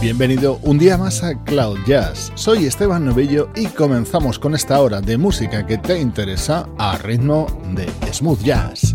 Bienvenido un día más a Cloud Jazz. Soy Esteban Novillo y comenzamos con esta hora de música que te interesa a ritmo de smooth jazz.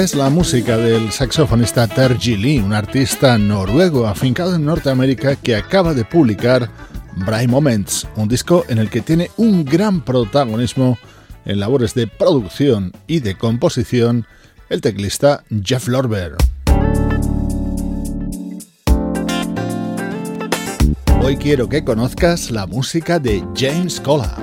Es la música del saxofonista Terji Lee, un artista noruego afincado en Norteamérica que acaba de publicar Bright Moments, un disco en el que tiene un gran protagonismo en labores de producción y de composición el teclista Jeff Lorber. Hoy quiero que conozcas la música de James Cola.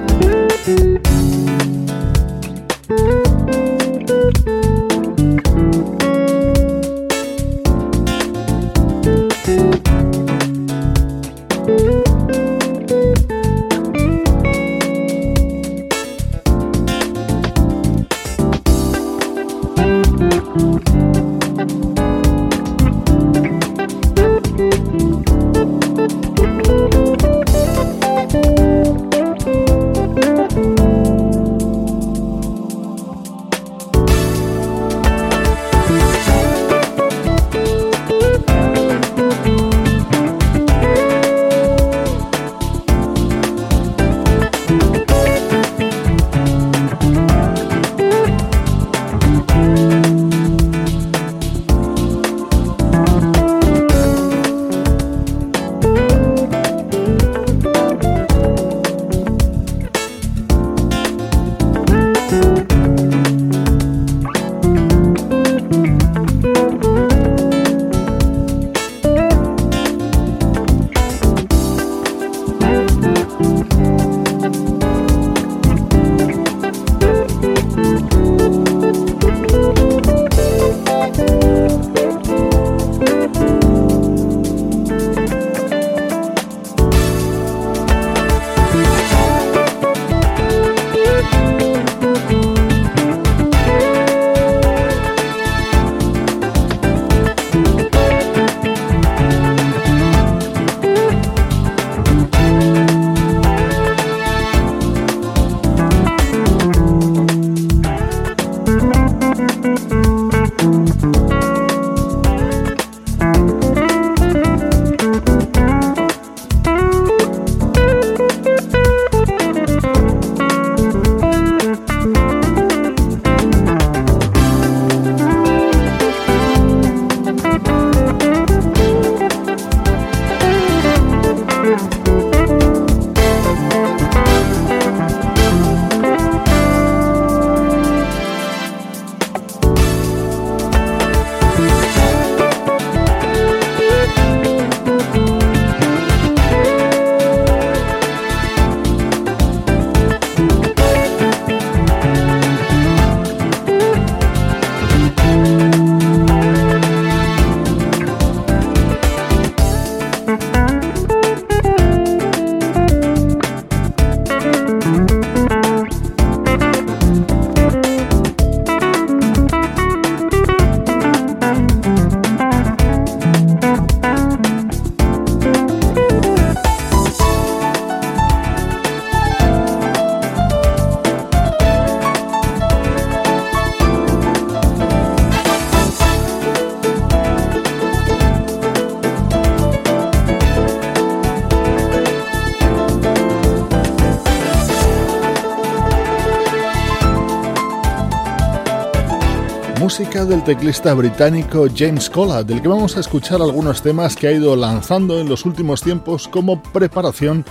Del teclista británico James Cola, del que vamos a escuchar algunos temas que ha ido lanzando en los últimos tiempos como preparación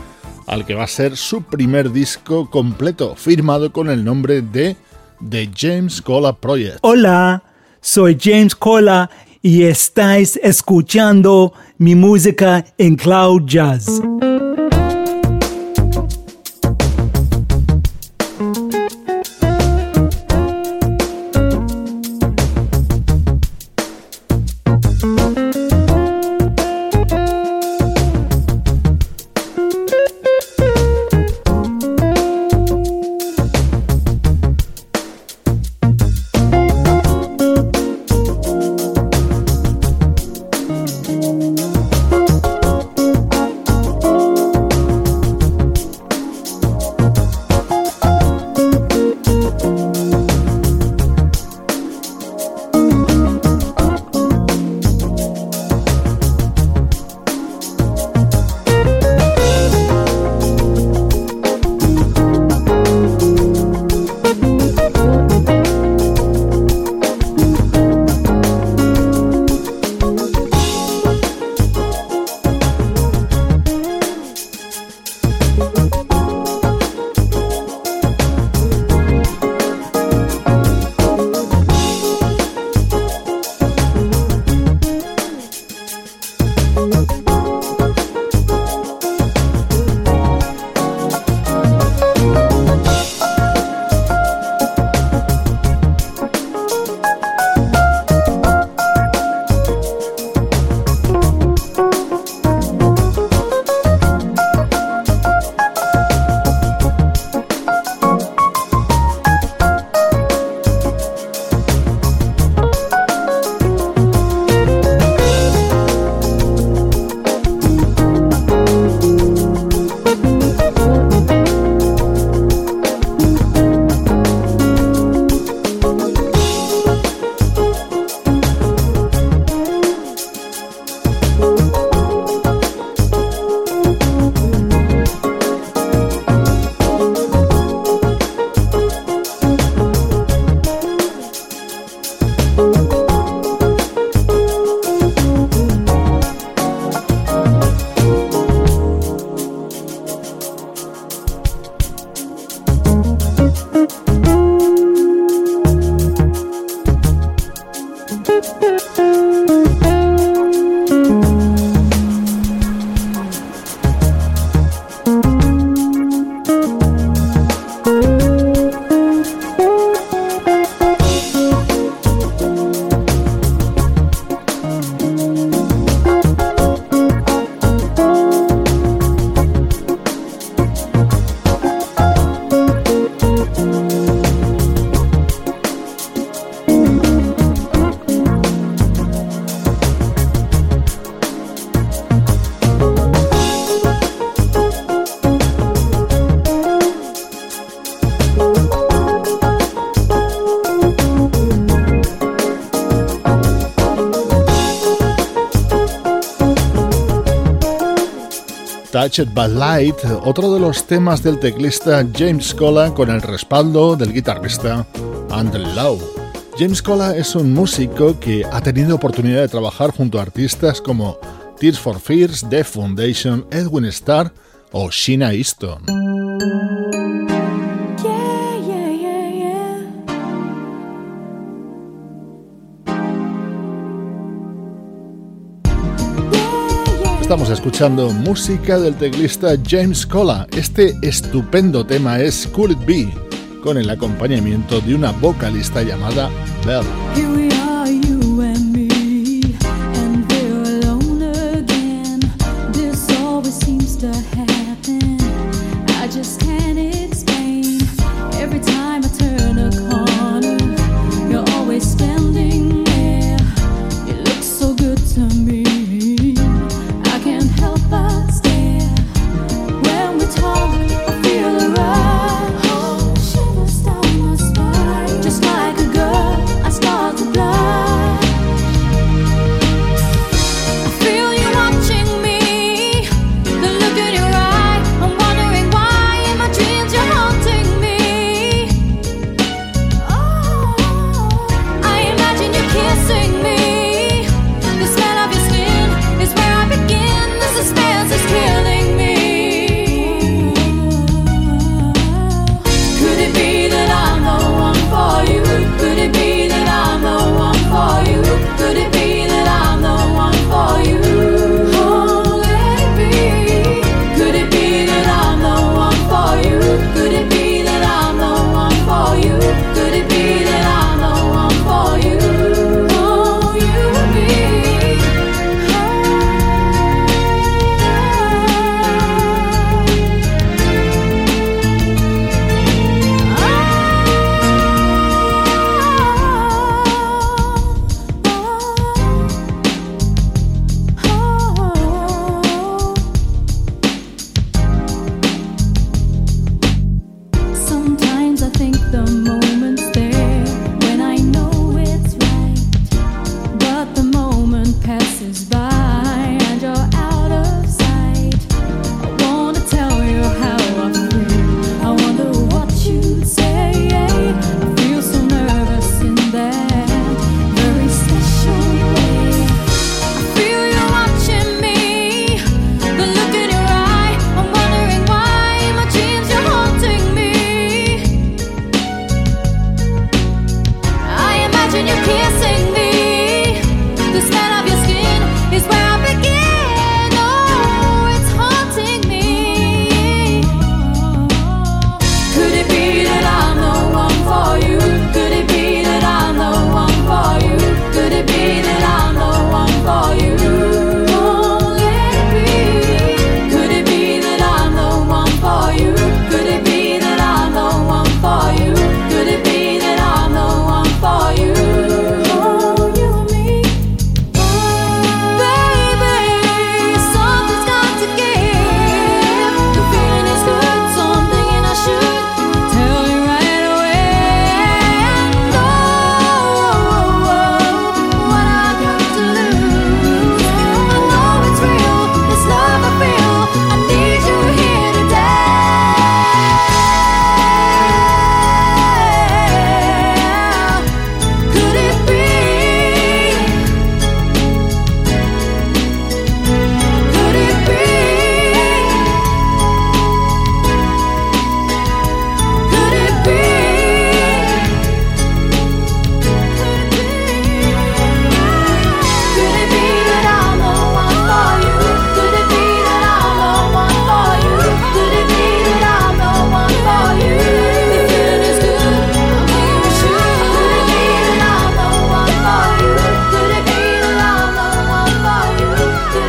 al que va a ser su primer disco completo, firmado con el nombre de The James Cola Project. Hola, soy James Cola y estáis escuchando mi música en Cloud Jazz. By Light, otro de los temas del teclista James Cola con el respaldo del guitarrista Andrew Lowe. James Cola es un músico que ha tenido oportunidad de trabajar junto a artistas como Tears for Fears, The Foundation, Edwin Starr o Sheena Easton. Escuchando música del teclista James Cola. Este estupendo tema es Could It Be, con el acompañamiento de una vocalista llamada Bella.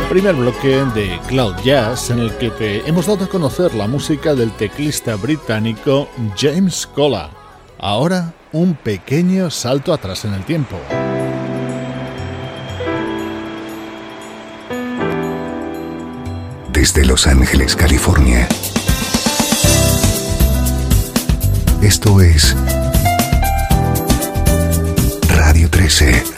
Primer bloque de Cloud Jazz en el que te hemos dado a conocer la música del teclista británico James Cola. Ahora un pequeño salto atrás en el tiempo. Desde Los Ángeles, California. Esto es Radio 13.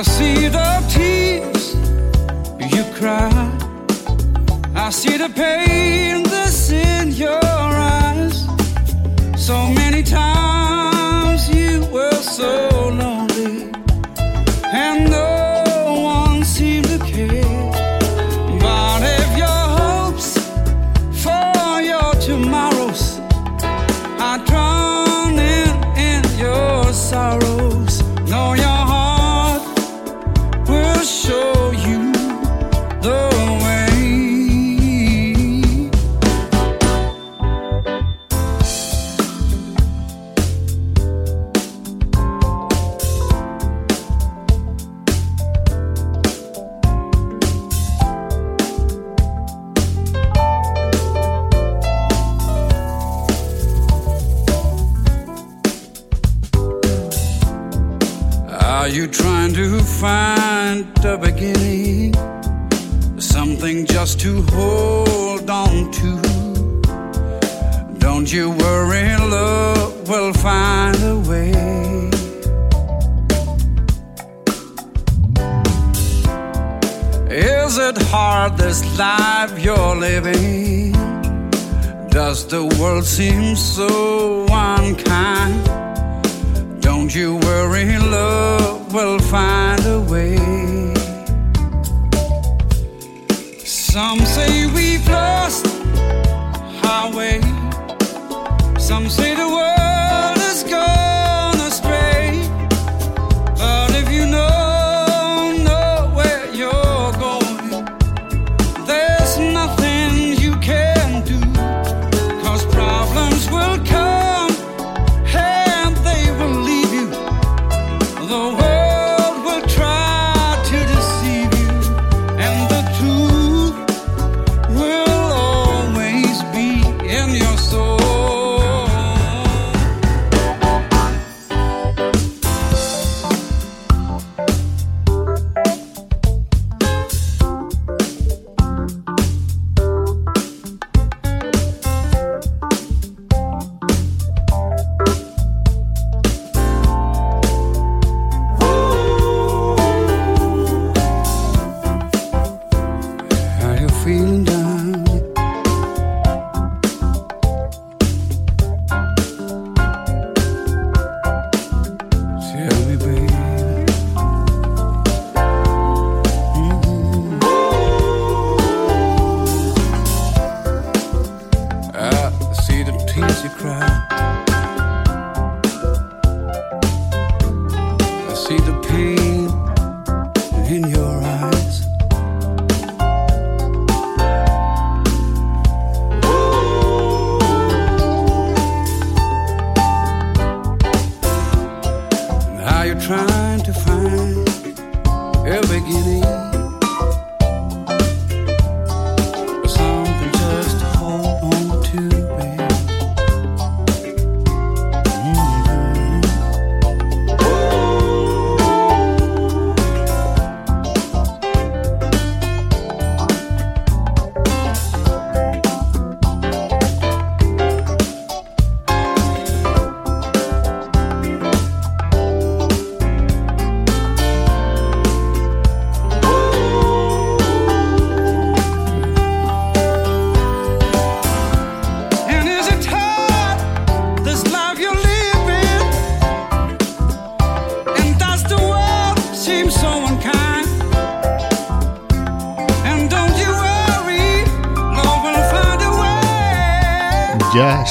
I see the tears you cry. I see the pain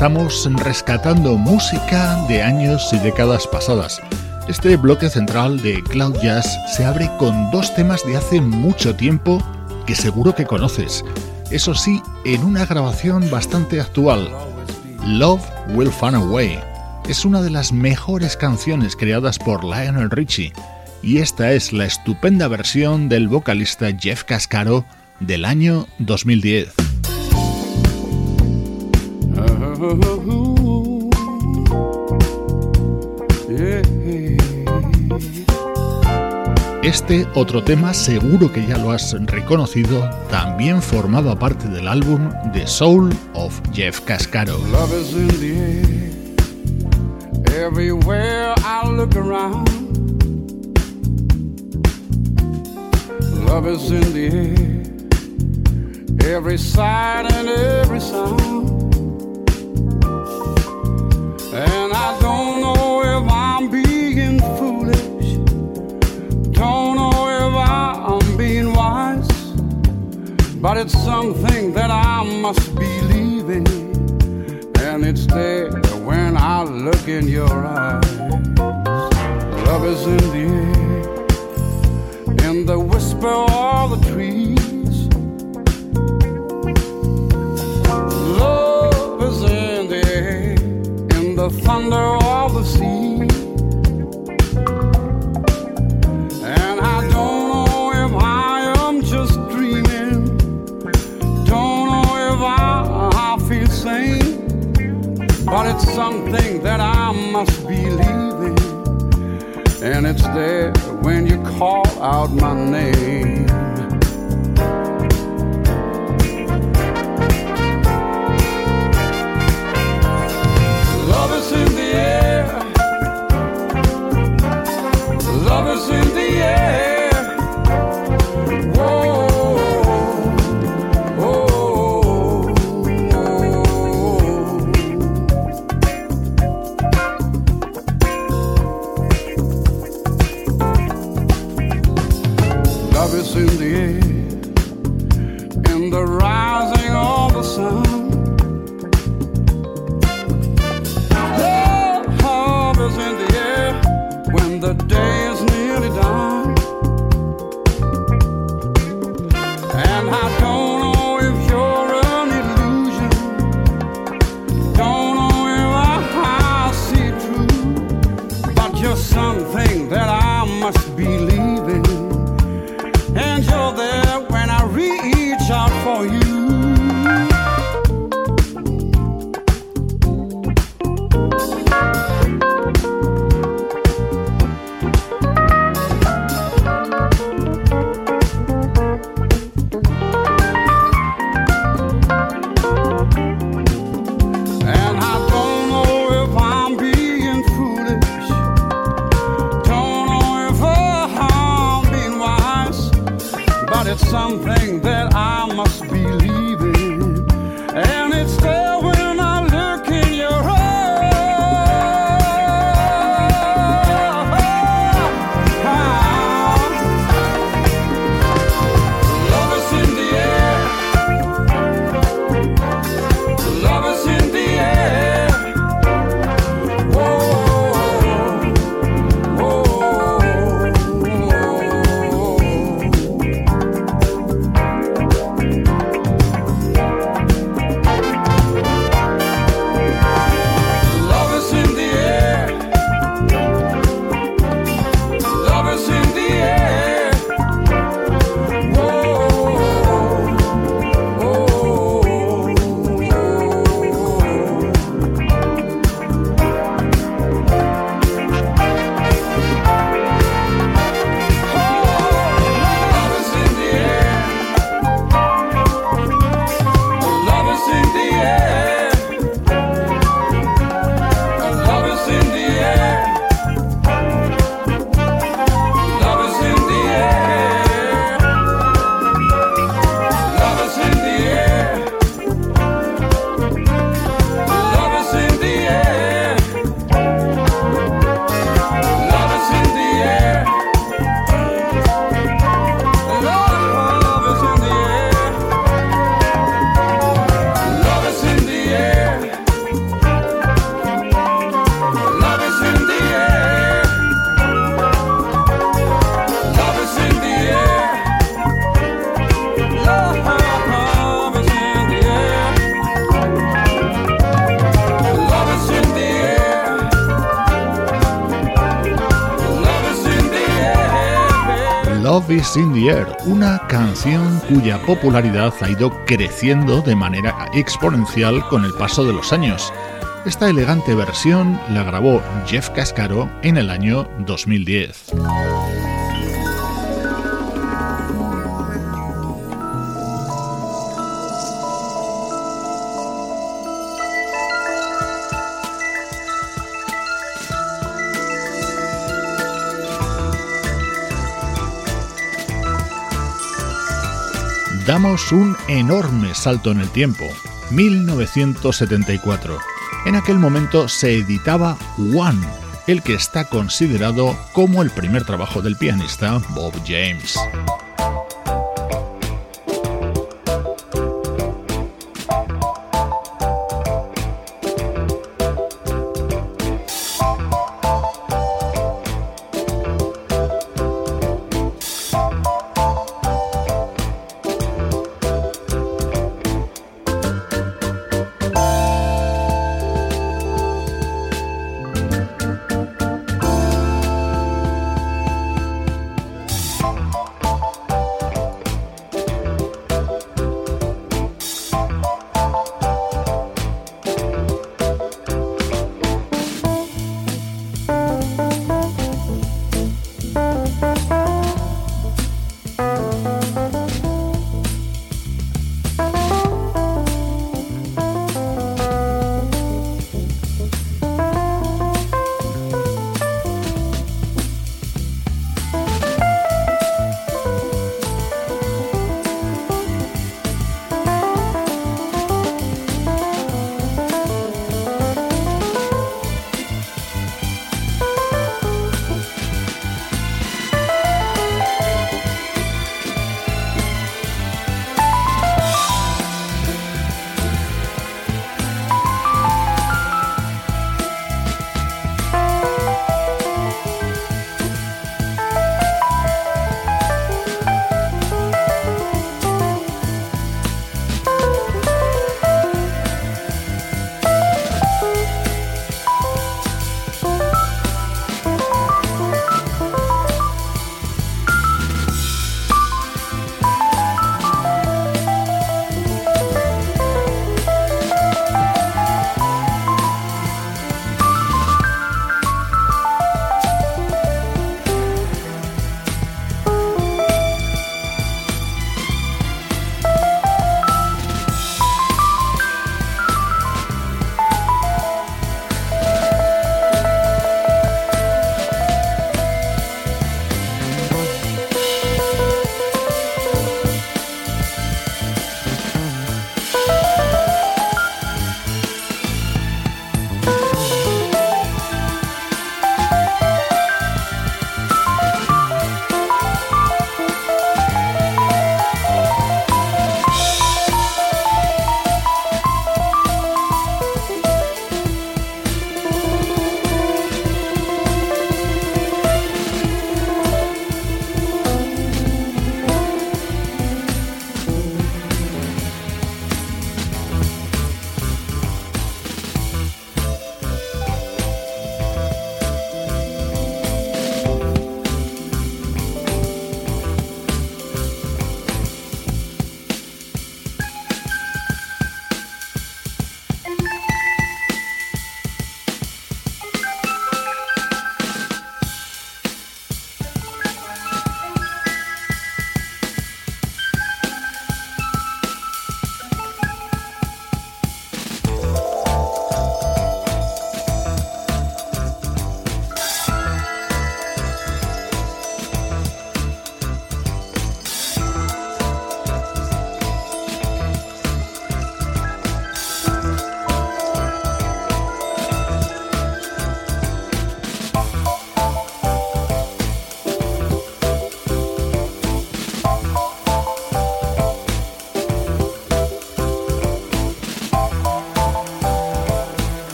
estamos rescatando música de años y décadas pasadas. Este bloque central de Cloud Jazz se abre con dos temas de hace mucho tiempo que seguro que conoces. Eso sí, en una grabación bastante actual. Love Will Fun Away es una de las mejores canciones creadas por Lionel Richie y esta es la estupenda versión del vocalista Jeff Cascaro del año 2010. Este otro tema, seguro que ya lo has reconocido, también formaba parte del álbum The Soul of Jeff Cascaro. Love is in the air. Everywhere I look around. Love is in the air. Every sight and every sound. But it's something that I must believe in. And it's there when I look in your eyes. Love is in the air. In the whisper of the trees. The thunder of the sea. And I don't know if I am just dreaming. Don't know if I, I feel sane. But it's something that I must believe in. And it's there when you call out my name. In the Air, una canción cuya popularidad ha ido creciendo de manera exponencial con el paso de los años. Esta elegante versión la grabó Jeff Cascaro en el año 2010. Damos un enorme salto en el tiempo, 1974. En aquel momento se editaba One, el que está considerado como el primer trabajo del pianista Bob James.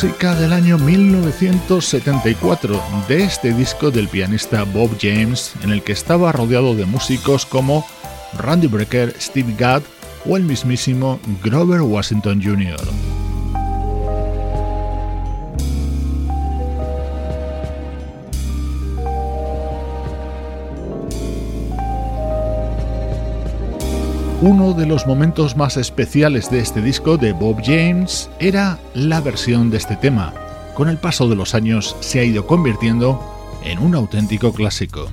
Música del año 1974 de este disco del pianista Bob James, en el que estaba rodeado de músicos como Randy Brecker, Steve Gadd o el mismísimo Grover Washington Jr. Uno de los momentos más especiales de este disco de Bob James era la versión de este tema. Con el paso de los años se ha ido convirtiendo en un auténtico clásico.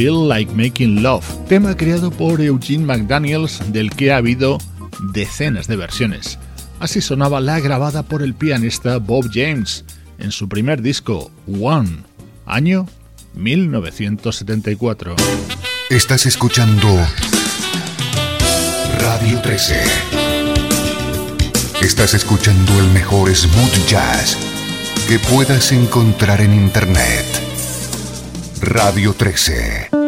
Feel Like Making Love, tema creado por Eugene McDaniels del que ha habido decenas de versiones. Así sonaba la grabada por el pianista Bob James en su primer disco, One, año 1974. Estás escuchando Radio 13. Estás escuchando el mejor smooth jazz que puedas encontrar en Internet. Radio 13.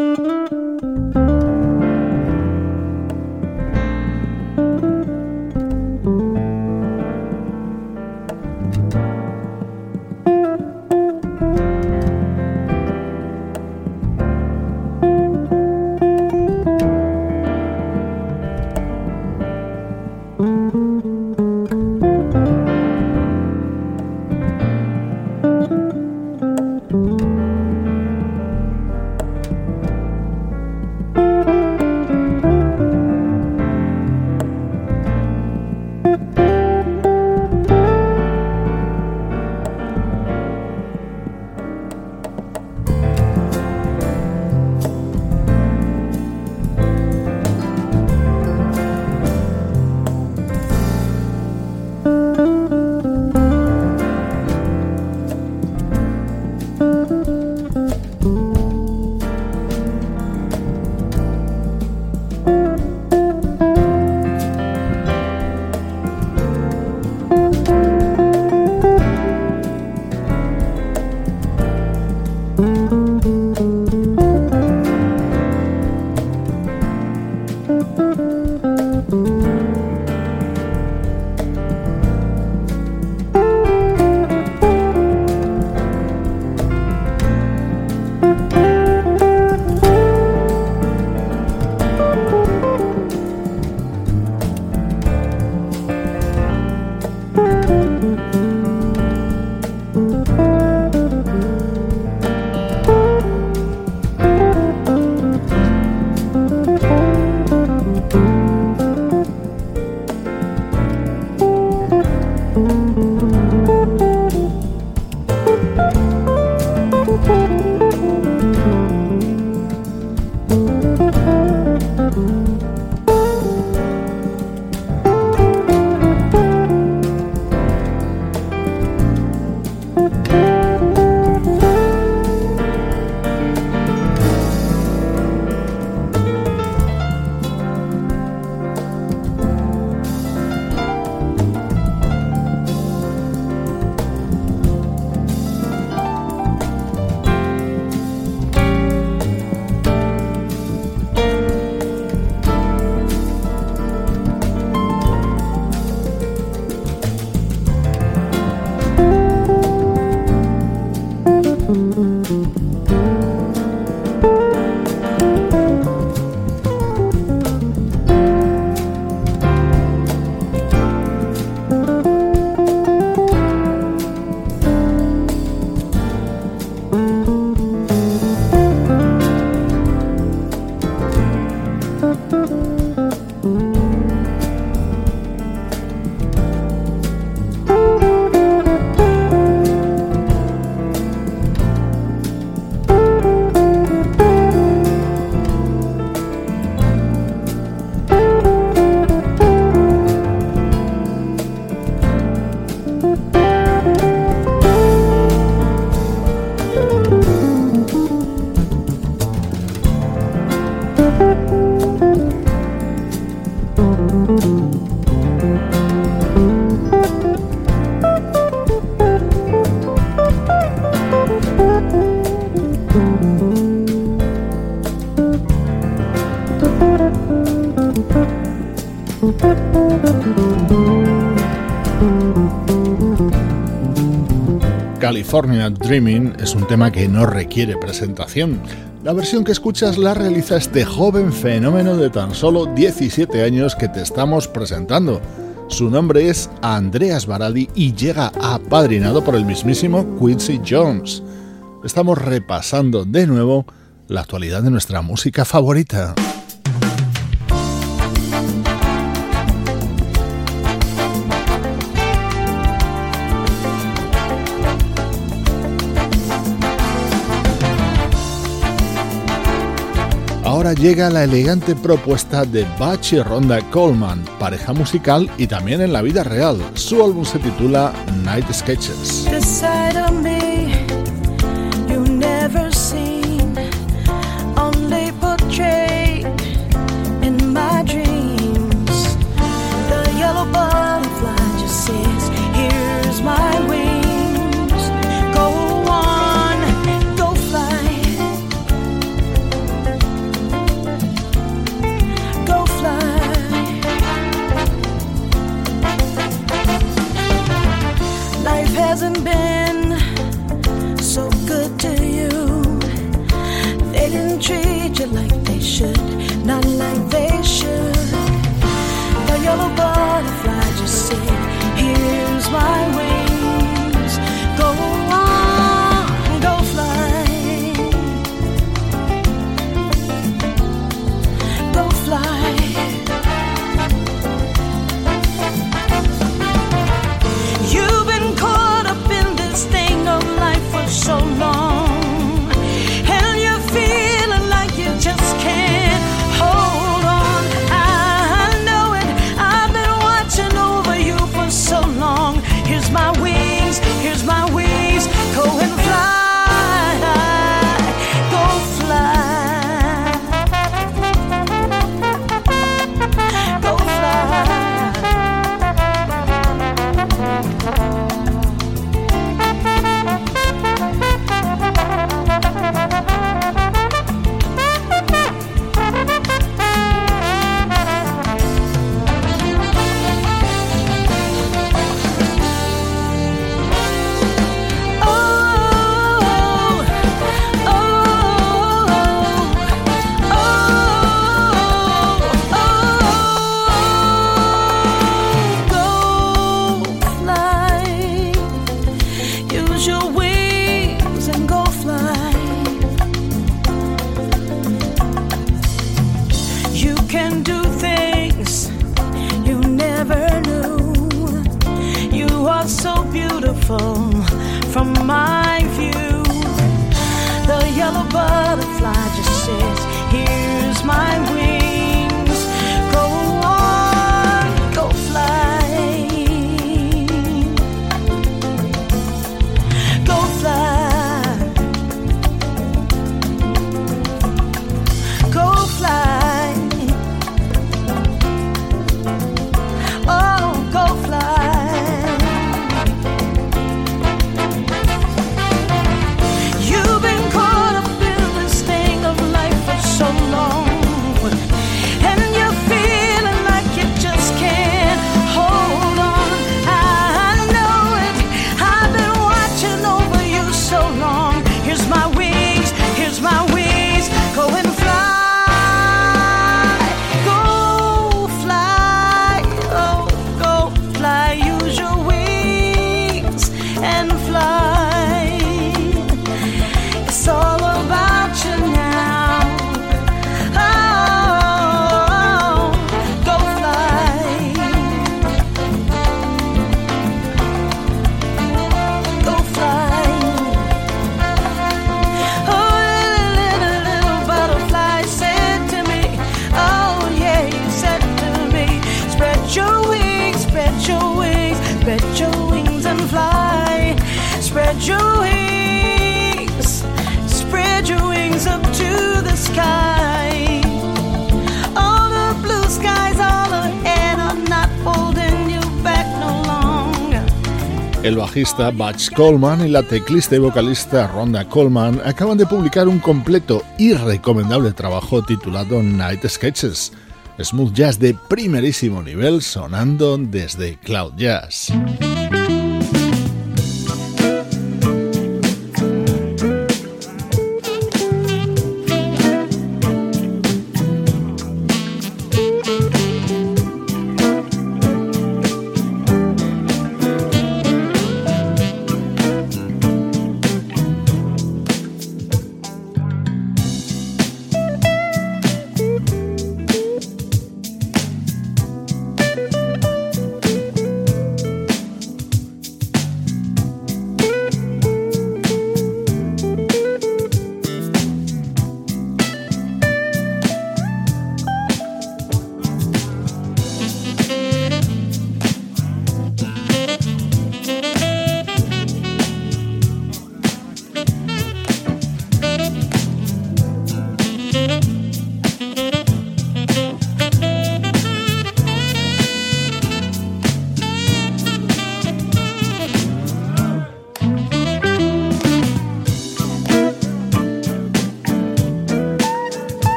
California Dreaming es un tema que no requiere presentación. La versión que escuchas la realiza este joven fenómeno de tan solo 17 años que te estamos presentando. Su nombre es Andreas Baradi y llega apadrinado por el mismísimo Quincy Jones. Estamos repasando de nuevo la actualidad de nuestra música favorita. ahora llega la elegante propuesta de Bach y Ronda Coleman, pareja musical y también en la vida real. Su álbum se titula Night Sketches. my way. bajista Butch Coleman y la teclista y vocalista Rhonda Coleman acaban de publicar un completo y recomendable trabajo titulado Night Sketches, smooth jazz de primerísimo nivel sonando desde Cloud Jazz.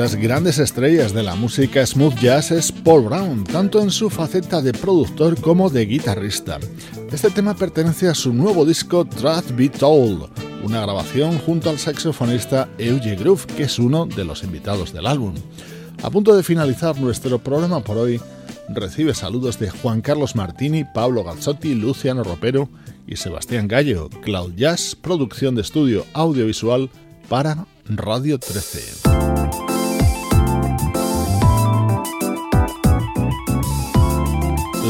Las grandes estrellas de la música smooth jazz es Paul Brown, tanto en su faceta de productor como de guitarrista. Este tema pertenece a su nuevo disco Truth Be Told, una grabación junto al saxofonista Euge Groove, que es uno de los invitados del álbum. A punto de finalizar nuestro programa por hoy, recibe saludos de Juan Carlos Martini, Pablo Gazzotti, Luciano Ropero y Sebastián Gallo, Cloud Jazz, producción de estudio audiovisual para Radio 13.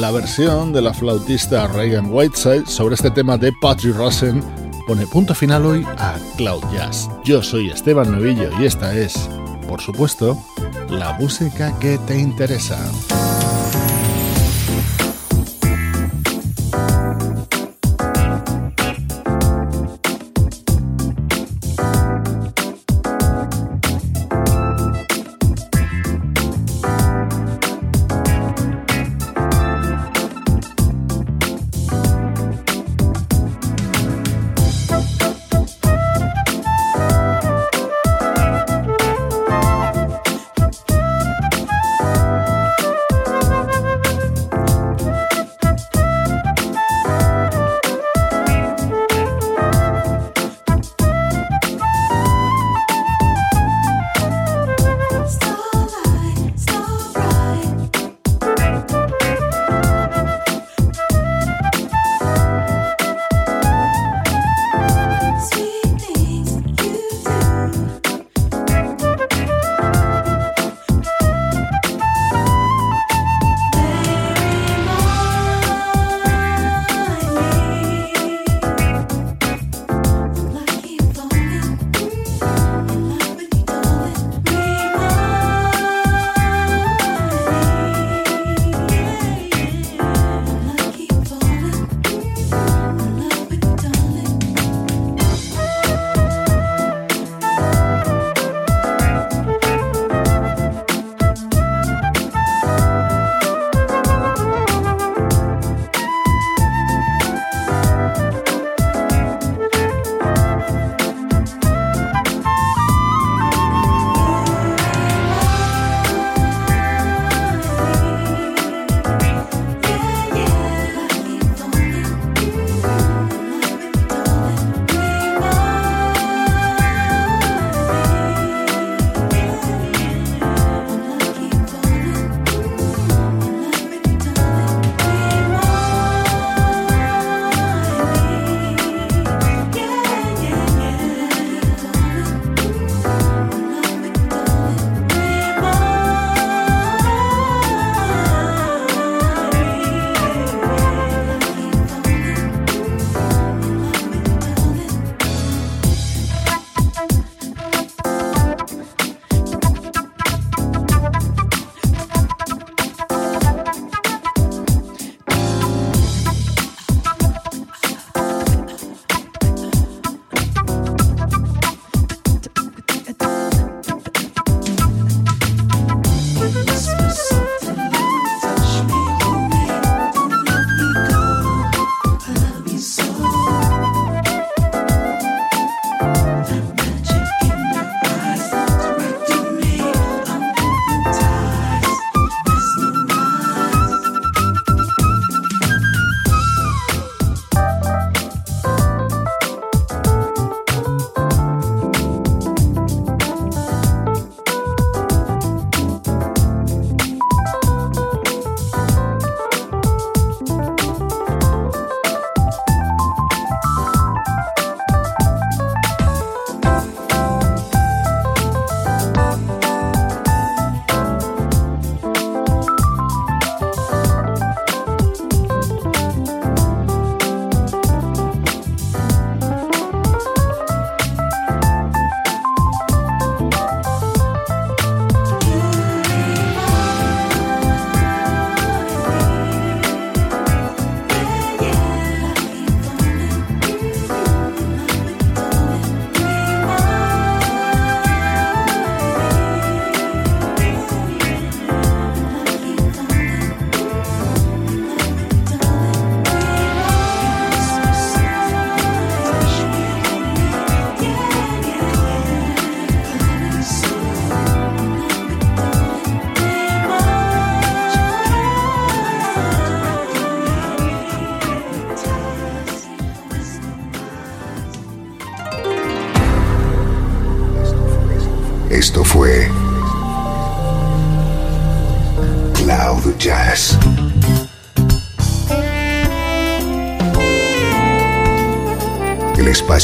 La versión de la flautista Reagan Whiteside sobre este tema de Patrick Rosen pone punto final hoy a Cloud Jazz. Yo soy Esteban Novillo y esta es, por supuesto, la música que te interesa.